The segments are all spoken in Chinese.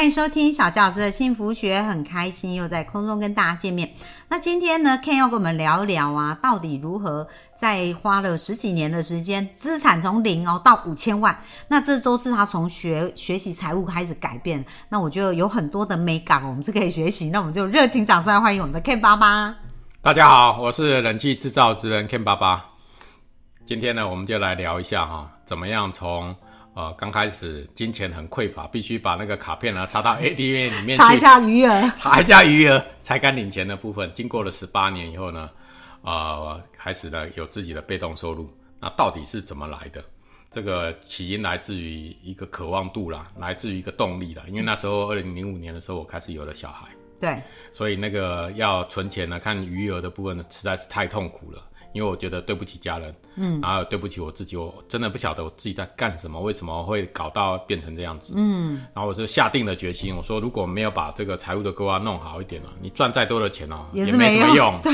欢迎收听小教师的幸福学，很开心又在空中跟大家见面。那今天呢，Ken 要跟我们聊一聊啊，到底如何在花了十几年的时间，资产从零哦到五千万，那这都是他从学学习财务开始改变。那我觉得有很多的美感，我们是可以学习。那我们就热情掌声来欢迎我们的 Ken 爸爸。大家好，我是冷气制造之人 Ken 爸爸。今天呢，我们就来聊一下哈，怎么样从呃，刚开始金钱很匮乏，必须把那个卡片呢插到 ATM 里面去查 一下余额，查一下余额才敢领钱的部分。经过了十八年以后呢，呃，开始呢有自己的被动收入。那到底是怎么来的？这个起因来自于一个渴望度啦，来自于一个动力啦。因为那时候二零零五年的时候，我开始有了小孩，对，所以那个要存钱呢，看余额的部分呢，实在是太痛苦了。因为我觉得对不起家人，嗯，然后对不起我自己，我真的不晓得我自己在干什么，为什么会搞到变成这样子，嗯，然后我就下定了决心，我说如果没有把这个财务的规划弄好一点了，你赚再多的钱哦，也是没什么用，对，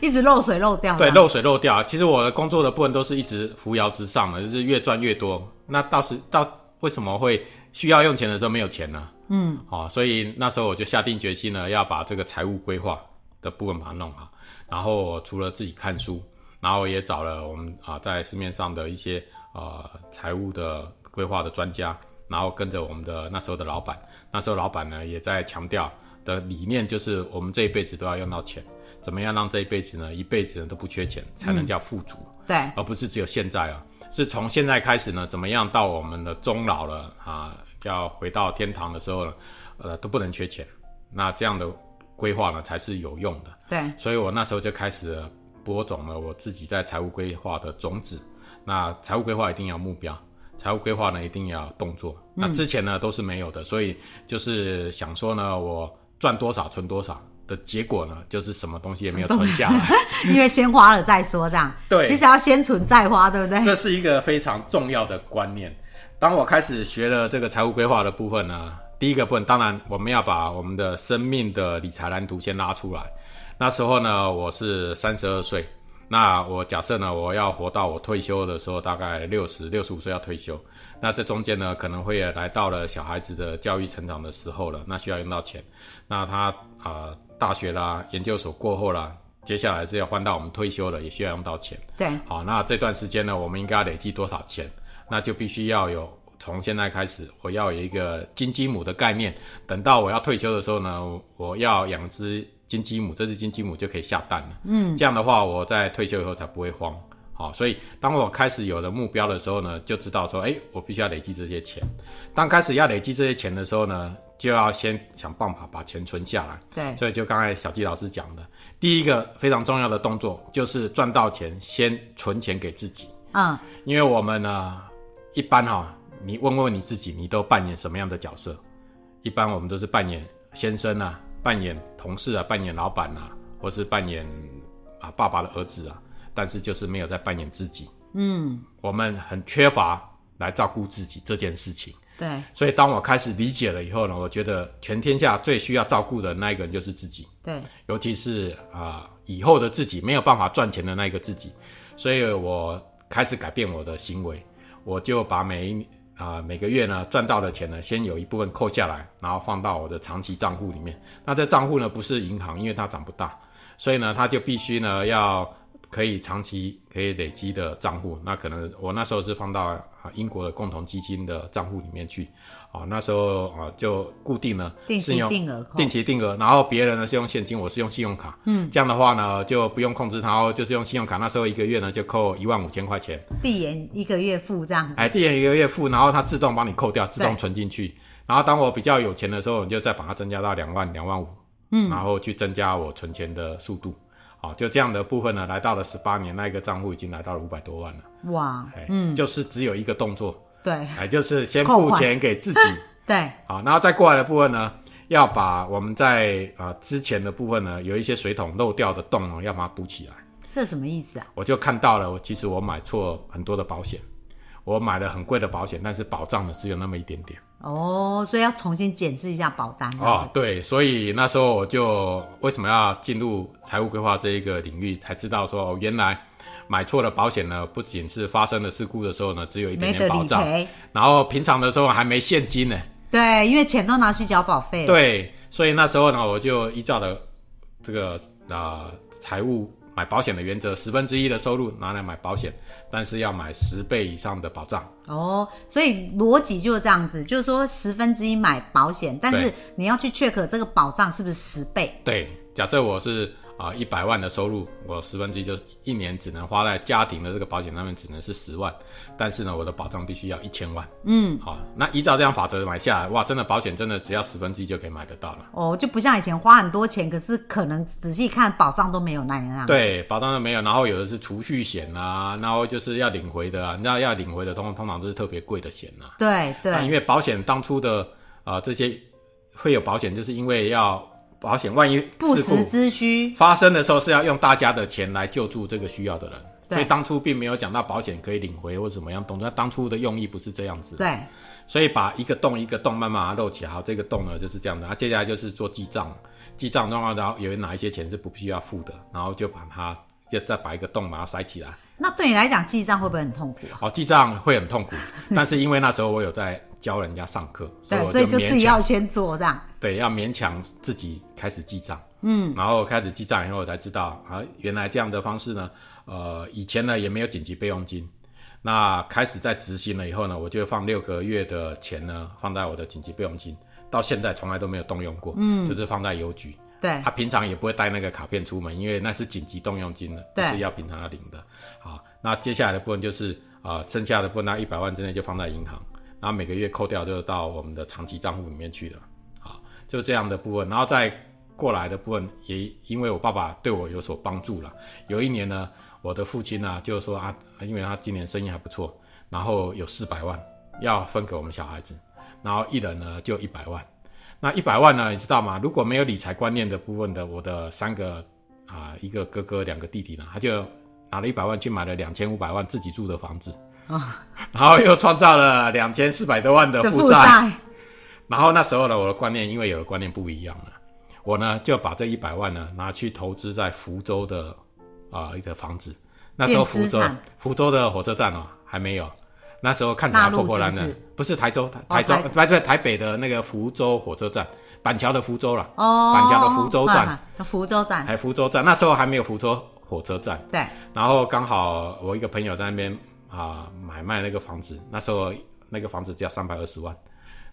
一直漏水漏掉，对，漏水漏掉。其实我的工作的部分都是一直扶摇直上的，就是越赚越多。那到时到为什么会需要用钱的时候没有钱呢？嗯，好，所以那时候我就下定决心呢，要把这个财务规划的部分把它弄好。然后我除了自己看书。然后也找了我们啊，在市面上的一些呃财务的规划的专家，然后跟着我们的那时候的老板，那时候老板呢也在强调的理念就是我们这一辈子都要用到钱，怎么样让这一辈子呢一辈子都不缺钱，才能叫富足？对，而不是只有现在啊，是从现在开始呢，怎么样到我们的终老了啊，要回到天堂的时候呢，呃都不能缺钱，那这样的规划呢才是有用的。对，所以我那时候就开始。播种了我自己在财务规划的种子。那财务规划一定要目标，财务规划呢一定要动作。那之前呢都是没有的，所以就是想说呢，我赚多少存多少的结果呢，就是什么东西也没有存下来，因为先花了再说，这样。对，其实要先存再花，对不对？这是一个非常重要的观念。当我开始学了这个财务规划的部分呢，第一个部分当然我们要把我们的生命的理财蓝图先拉出来。那时候呢，我是三十二岁。那我假设呢，我要活到我退休的时候，大概六十六十五岁要退休。那这中间呢，可能会来到了小孩子的教育成长的时候了，那需要用到钱。那他啊，大学啦、研究所过后啦，接下来是要换到我们退休了，也需要用到钱。对，好，那这段时间呢，我们应该累积多少钱？那就必须要有从现在开始，我要有一个金鸡母的概念。等到我要退休的时候呢，我要养只。金鸡母，这只金鸡母就可以下蛋了。嗯，这样的话，我在退休以后才不会慌。好，所以当我开始有了目标的时候呢，就知道说，哎，我必须要累积这些钱。当开始要累积这些钱的时候呢，就要先想办法把钱存下来。对，所以就刚才小季老师讲的，第一个非常重要的动作就是赚到钱先存钱给自己。嗯，因为我们呢，一般哈，你问问你自己，你都扮演什么样的角色？一般我们都是扮演先生啊。扮演同事啊，扮演老板啊，或是扮演啊爸爸的儿子啊，但是就是没有在扮演自己。嗯，我们很缺乏来照顾自己这件事情。对，所以当我开始理解了以后呢，我觉得全天下最需要照顾的那一个人就是自己。对，尤其是啊以后的自己没有办法赚钱的那一个自己，所以我开始改变我的行为，我就把每一。啊，每个月呢赚到的钱呢，先有一部分扣下来，然后放到我的长期账户里面。那这账户呢不是银行，因为它长不大，所以呢它就必须呢要可以长期可以累积的账户。那可能我那时候是放到啊英国的共同基金的账户里面去。啊，那时候啊就固定了，定期定额，定期定额，然后别人呢是用现金，我是用信用卡，嗯，这样的话呢就不用控制它，就是用信用卡，那时候一个月呢就扣一万五千块钱，递延一个月付这样，哎，递延一个月付，然后它自动帮你扣掉，自动存进去，然后当我比较有钱的时候，你就再把它增加到两万两万五，嗯，然后去增加我存钱的速度，好，就这样的部分呢，来到了十八年，那一个账户已经来到了五百多万了，哇，嗯，就是只有一个动作。对，哎，就是先付钱给自己，对，好，然后再过来的部分呢，要把我们在啊之前的部分呢，有一些水桶漏掉的洞呢，要把它补起来。这什么意思啊？我就看到了，我其实我买错很多的保险，我买了很贵的保险，但是保障的只有那么一点点。哦，所以要重新检视一下保单哦，对，所以那时候我就为什么要进入财务规划这一个领域，才知道说哦，原来买错了保险呢，不仅是发生了事故的时候呢，只有一点点保障，然后平常的时候还没现金呢。对，因为钱都拿去交保费。，对，所以那时候呢，我就依照了这个啊、财务买保险的原则，十分之一的收入拿来买保险，但是要买十倍以上的保障。哦，所以逻辑就是这样子，就是说十分之一买保险，但是你要去 check 这个保障是不是十倍。对，假设我是啊一百万的收入，我十分之一就一年只能花在家庭的这个保险上面，只能是十万，但是呢，我的保障必须要一千万。嗯，好，那依照这样法则买下来，哇，真的保险真的只要十分之一就可以买得到了。哦，就不像以前花很多钱，可是可能仔细看保障都没有那样。，对，保障都没有，然后有的是储蓄险啊，然后就是要领回的啊，那要领回的通通常都是特别贵的险啊。对那因对为保险当初的啊、呃这些会有保险，就是因为要保险万一不时之需。发生的时候是要用大家的钱来救助这个需要的人，所以当初并没有讲到保险可以领回或怎么样动作，当初的用意不是这样子，对，所以把一个洞一个洞慢慢把它漏起来，好，这个洞呢就是这样的，那接下来就是做记账，记账的话，然后有哪一些钱是不必要付的，然后就把它要再把一个洞把它塞起来，那对你来讲记账会不会很痛苦啊？好，记账会很痛苦，但是因为那时候我有在教人家上课，对，所以就自己要先做这样。对，要勉强自己开始记账，嗯，然后开始记账以后，我才知道啊，原来这样的方式呢，呃，以前呢也没有紧急备用金，那开始在执行了以后呢，我就放六个月的钱呢放在我的紧急备用金，到现在从来都没有动用过，嗯，就是放在邮局，对他、平常也不会带那个卡片出门，因为那是紧急动用金的，是要平常要领的。好，那接下来的部分就是啊、呃剩下的部分那一百万之内就放在银行，然后每个月扣掉就到我们的长期账户里面去了。好，就这样的部分，然后再过来的部分也因为我爸爸对我有所帮助了。有一年呢，我的父亲呢就说啊，因为他今年生意还不错，然后有四百万要分给我们小孩子，然后一人呢就一百万。那一百万呢，你知道吗？如果没有理财观念的部分的，我的三个啊、一个哥哥，两个弟弟呢，他就拿了一百万去买了两千五百万自己住的房子啊，然后又创造了两千四百多万的的负债。然后那时候呢，我的观念因为有的观念不一样了，我呢就把这一百万呢拿去投资在福州的啊、一个房子。那时候福州福州的火车站哦还没有，那时候看起来破破烂烂。不是，台州台州台不对台北的那个福州火车站，板桥的福州啦，哦，板桥的福州站。福州站，还福州站，那时候还没有福州火车站。对，然后刚好我一个朋友在那边啊、买卖那个房子，那时候那个房子只要三百二十万，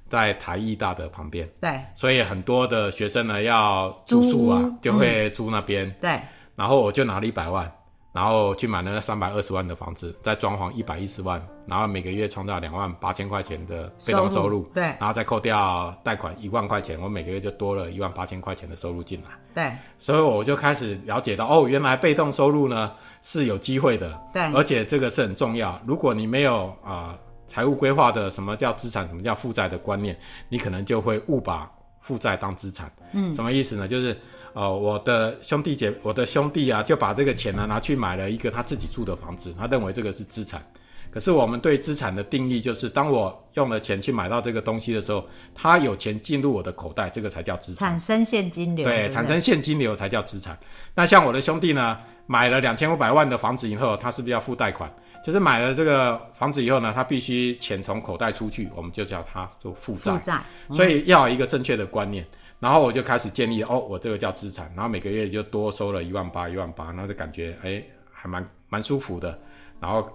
在台艺大的旁边。对，所以很多的学生呢要住宿啊，就会租那边。对，然后我就拿了一百万，然后去买了那三百二十万的房子，再装潢一百一十万，然后每个月创造两万八千块钱的被动收入，对然后再扣掉贷款一万块钱，我每个月就多了一万八千块钱的收入进来。对，所以我就开始了解到，哦，原来被动收入呢是有机会的，对而且这个是很重要。如果你没有啊、财务规划的什么叫资产，什么叫负债的观念，你可能就会误把负债当资产。嗯，什么意思呢？就是呃，我的兄弟姐，我的兄弟啊，就把这个钱呢拿去买了一个他自己住的房子，他认为这个是资产。可是我们对资产的定义就是，当我用了钱去买到这个东西的时候，他有钱进入我的口袋，这个才叫资产。产生现金流，对，不产生现金流才叫资产。那像我的兄弟呢，买了两千五百万的房子以后，他是不是要付贷款？就是买了这个房子以后呢，他必须钱从口袋出去，我们就叫他做负债。负债，所以要有一个正确的观念。然后我就开始建立哦，我这个叫资产，然后每个月就多收了一万八，一万八，然后就感觉哎还蛮蛮舒服的。然后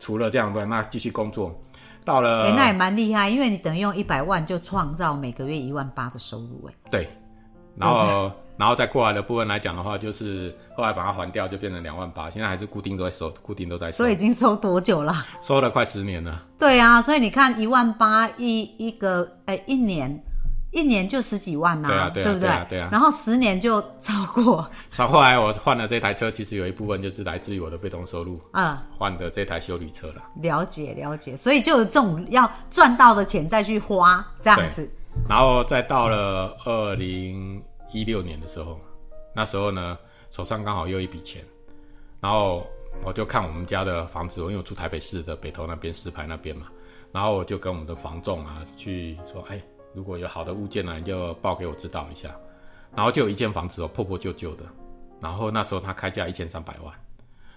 除了这样的，那继续工作，到了、哎、那也蛮厉害，因为你等于用一百万就创造每个月一万八的收入，哎，对，然后然后再过来的部分来讲的话，就是后来把它还掉，就变成两万八，现在还是固定都在收，固定都在收所以，已经收多久了？收了快十年了。对啊，所以你看一万八一一个，哎、一年一年就十几万呐、对啊对啊不对？对啊对啊。然后十年就超过，所以后来我换了这台车，其实有一部分就是来自于我的被动收入嗯，换的这台修理车了。了解了解，所以就有这种要赚到的钱再去花这样子，然后再到了二零一六年的时候，那时候呢手上刚好又一笔钱，然后我就看我们家的房子，因为我住台北市的北投那边石牌那边嘛，然后我就跟我们的房仲啊去说，哎，如果有好的物件呢，你就报给我知道一下。然后就有一间房子哦，破破旧旧的，然后那时候他开价一千三百万，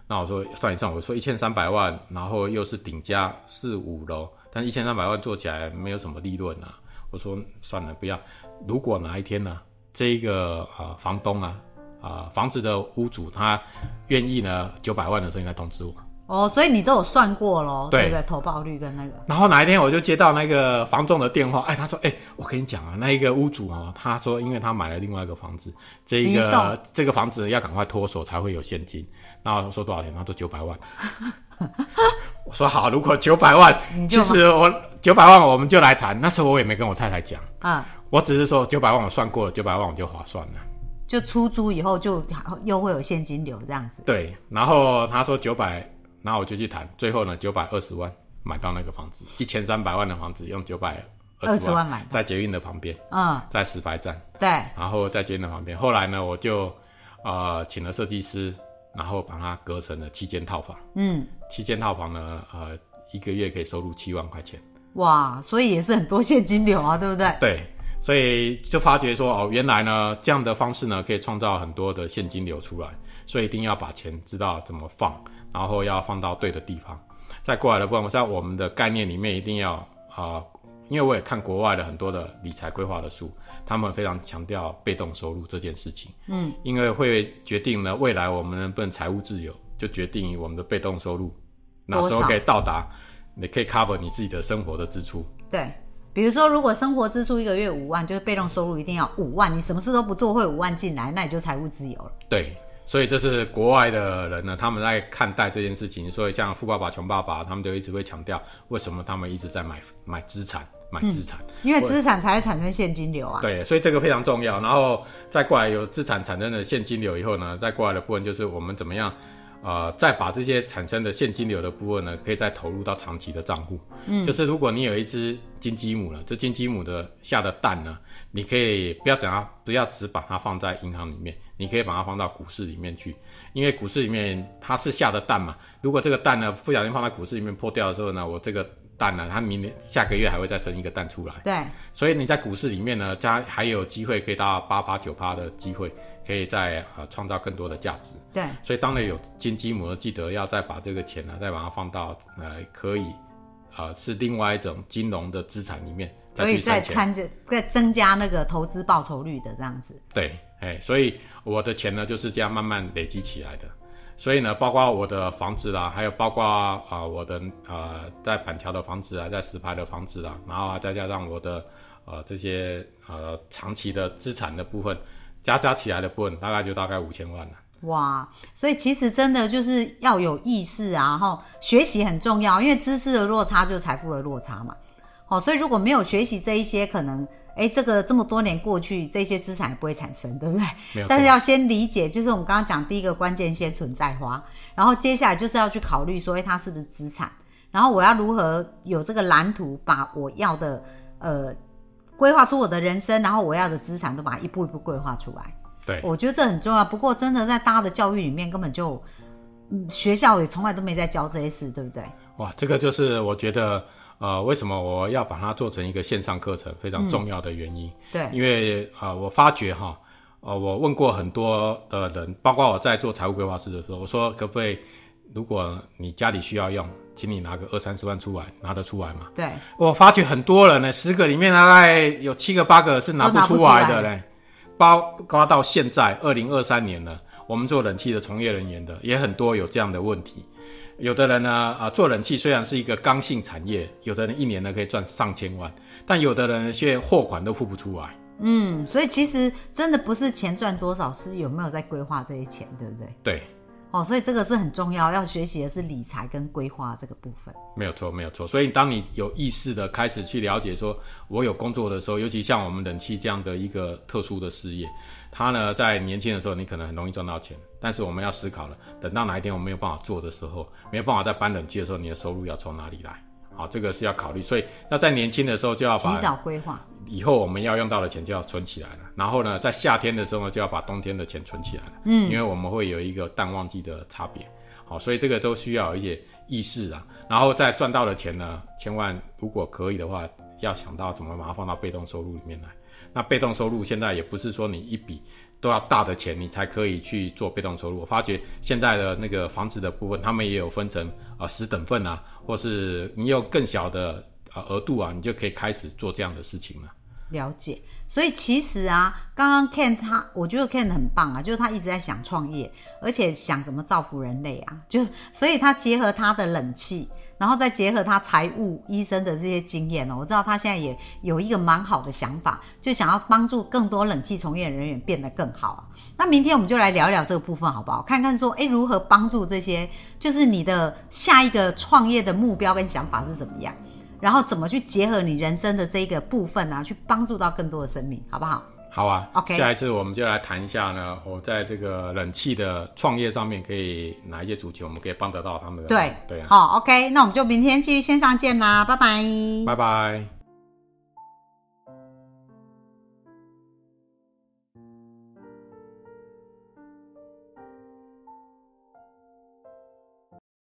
那我说算一算，我说一千三百万，然后又是顶加四五楼，但一千三百万做起来没有什么利润啊，我说算了，不要。如果哪一天呢，这一个啊房东啊啊房子的屋主他愿意呢九百万的时候，应该通知我。哦，所以你都有算过喽，对对不对？投报率跟那个，然后哪一天我就接到那个房仲的电话，哎，他说，哎，我跟你讲啊，那一个屋主哦，他说，因为他买了另外一个房子，这个这个房子要赶快脱手才会有现金。然后我说多少钱？他说九百万。我说好，如果九百万，就其实我九百万我们就来谈。那时候我也没跟我太太讲，啊，我只是说九百万我算过了，九百万我就划算了。就出租以后就又会有现金流这样子。对，然后他说九百，然后我就去谈，最后呢九百二十万买到那个房子，一千三百万的房子用九百二十20万买在捷运的旁边，嗯，在石牌站，对，然后在捷运的旁边。后来呢，我就呃请了设计师，然后把它隔成了七间套房。嗯，七间套房呢，呃，一个月可以收入七万块钱。哇，所以也是很多现金流啊，对不对？对，所以就发觉说，哦，原来呢这样的方式呢，可以创造很多的现金流出来。所以一定要把钱知道怎么放，然后要放到对的地方。再过来的部分，在我们的概念里面，一定要啊、因为我也看国外的很多的理财规划的书，他们非常强调被动收入这件事情。嗯，因为会决定呢未来我们能不能财务自由，就决定于我们的被动收入哪时候可以到达，你可以 cover 你自己的生活的支出。对，比如说，如果生活支出一个月五万，就是被动收入一定要五万，你什么事都不做会五万进来，那你就财务自由了。对，所以这是国外的人呢，他们在看待这件事情。所以像富爸爸穷爸爸，他们就一直会强调，为什么他们一直在买买资产，买资产。因为资产才会产生现金流啊。对，所以这个非常重要。然后再过来有资产产生的现金流以后呢，再过来的部分就是我们怎么样，呃，再把这些产生的现金流的部分呢，可以再投入到长期的账户。嗯，就是如果你有一只金鸡母呢，这金鸡母的下的蛋呢，你可以不要讲它，不要只把它放在银行里面，你可以把它放到股市里面去，因为股市里面它是下的蛋嘛。如果这个蛋呢不小心放在股市里面破掉的时候呢，我这个蛋呢，它明年下个月还会再生一个蛋出来。对，所以你在股市里面呢，它还有机会可以达到八八九八的机会，可以再呃创造更多的价值。对，所以当然有金鸡母，记得要再把这个钱呢，再把它放到呃可以呃是另外一种金融的资产里面再所以再。参着再增加那个投资报酬率的这样子。对，哎，所以我的钱呢就是这样慢慢累积起来的。所以呢，包括我的房子啦，还有包括啊、我的呃在板桥的房子啊，在石牌的房子啊，然后啊再加上我的呃这些呃长期的资产的部分，加加起来的部分大概就大概五千万了。哇，所以其实真的就是要有意识啊，然后学习很重要，因为知识的落差就是财富的落差嘛。好、所以如果没有学习这一些，可能哎，这个这么多年过去，这些资产也不会产生，对不对？但是要先理解，就是我们刚刚讲第一个关键，先存在花，然后接下来就是要去考虑说，哎，它是不是资产，然后我要如何有这个蓝图，把我要的呃规划出我的人生，然后我要的资产都把它一步一步规划出来。对，我觉得这很重要。不过真的在大家的教育里面，根本就，嗯，学校也从来都没在教这些事，对不对？哇，这个就是我觉得呃为什么我要把它做成一个线上课程非常重要的原因。对，因为啊、呃我发觉哈，呃，我问过很多的人，包括我在做财务规划师的时候，我说可不可以，如果你家里需要用，请你拿个二三十万出来，拿得出来吗？对，我发觉很多人呢，十个里面大概有七个八个是拿不出来的嘞，包括到现在二零二三年了，我们做冷气的从业人员的也很多有这样的问题。有的人呢，啊、做冷气虽然是一个刚性产业，有的人一年呢可以赚上千万，但有的人现在货款都付不出来。嗯，所以其实真的不是钱赚多少，是有没有在规划这些钱，对不对？对，哦，所以这个是很重要，要学习的是理财跟规划这个部分。没有错，没有错。所以当你有意识的开始去了解说，我有工作的时候，尤其像我们冷气这样的一个特殊的事业，它呢在年轻的时候你可能很容易赚到钱，但是我们要思考了，等到哪一天我没有办法做的时候，没有办法再搬冷气的时候，你的收入要从哪里来？好，这个是要考虑。所以那在年轻的时候就要及把早规划，以后我们要用到的钱就要存起来了，然后呢，在夏天的时候呢，就要把冬天的钱存起来了。嗯，因为我们会有一个淡旺季的差别。好，所以这个都需要有一些意识啊。然后再赚到的钱呢，千万如果可以的话，要想到怎么把它放到被动收入里面来。那被动收入现在也不是说你一笔都要大的钱，你才可以去做被动收入。我发觉现在的那个房子的部分，他们也有分成啊十等份啊，或是你有更小的啊额度啊，你就可以开始做这样的事情了。了解，所以其实啊，刚刚 Ken 他，我觉得 Ken 很棒啊，就是他一直在想创业，而且想怎么造福人类啊，就所以他结合他的冷气，然后再结合他财务医生的这些经验哦，我知道他现在也有一个蛮好的想法，就想要帮助更多冷气从业人员变得更好。那明天我们就来聊聊这个部分好不好？看看说，诶，如何帮助这些，就是你的下一个创业的目标跟想法是怎么样？然后怎么去结合你人生的这一个部分啊，去帮助到更多的生命，好不好？好啊，OK。下一次我们就来谈一下呢，我在这个冷气的创业上面可以哪一些主题，我们可以帮得到他们的。对对啊。好，OK，那我们就明天继续线上见啦，拜拜。拜拜。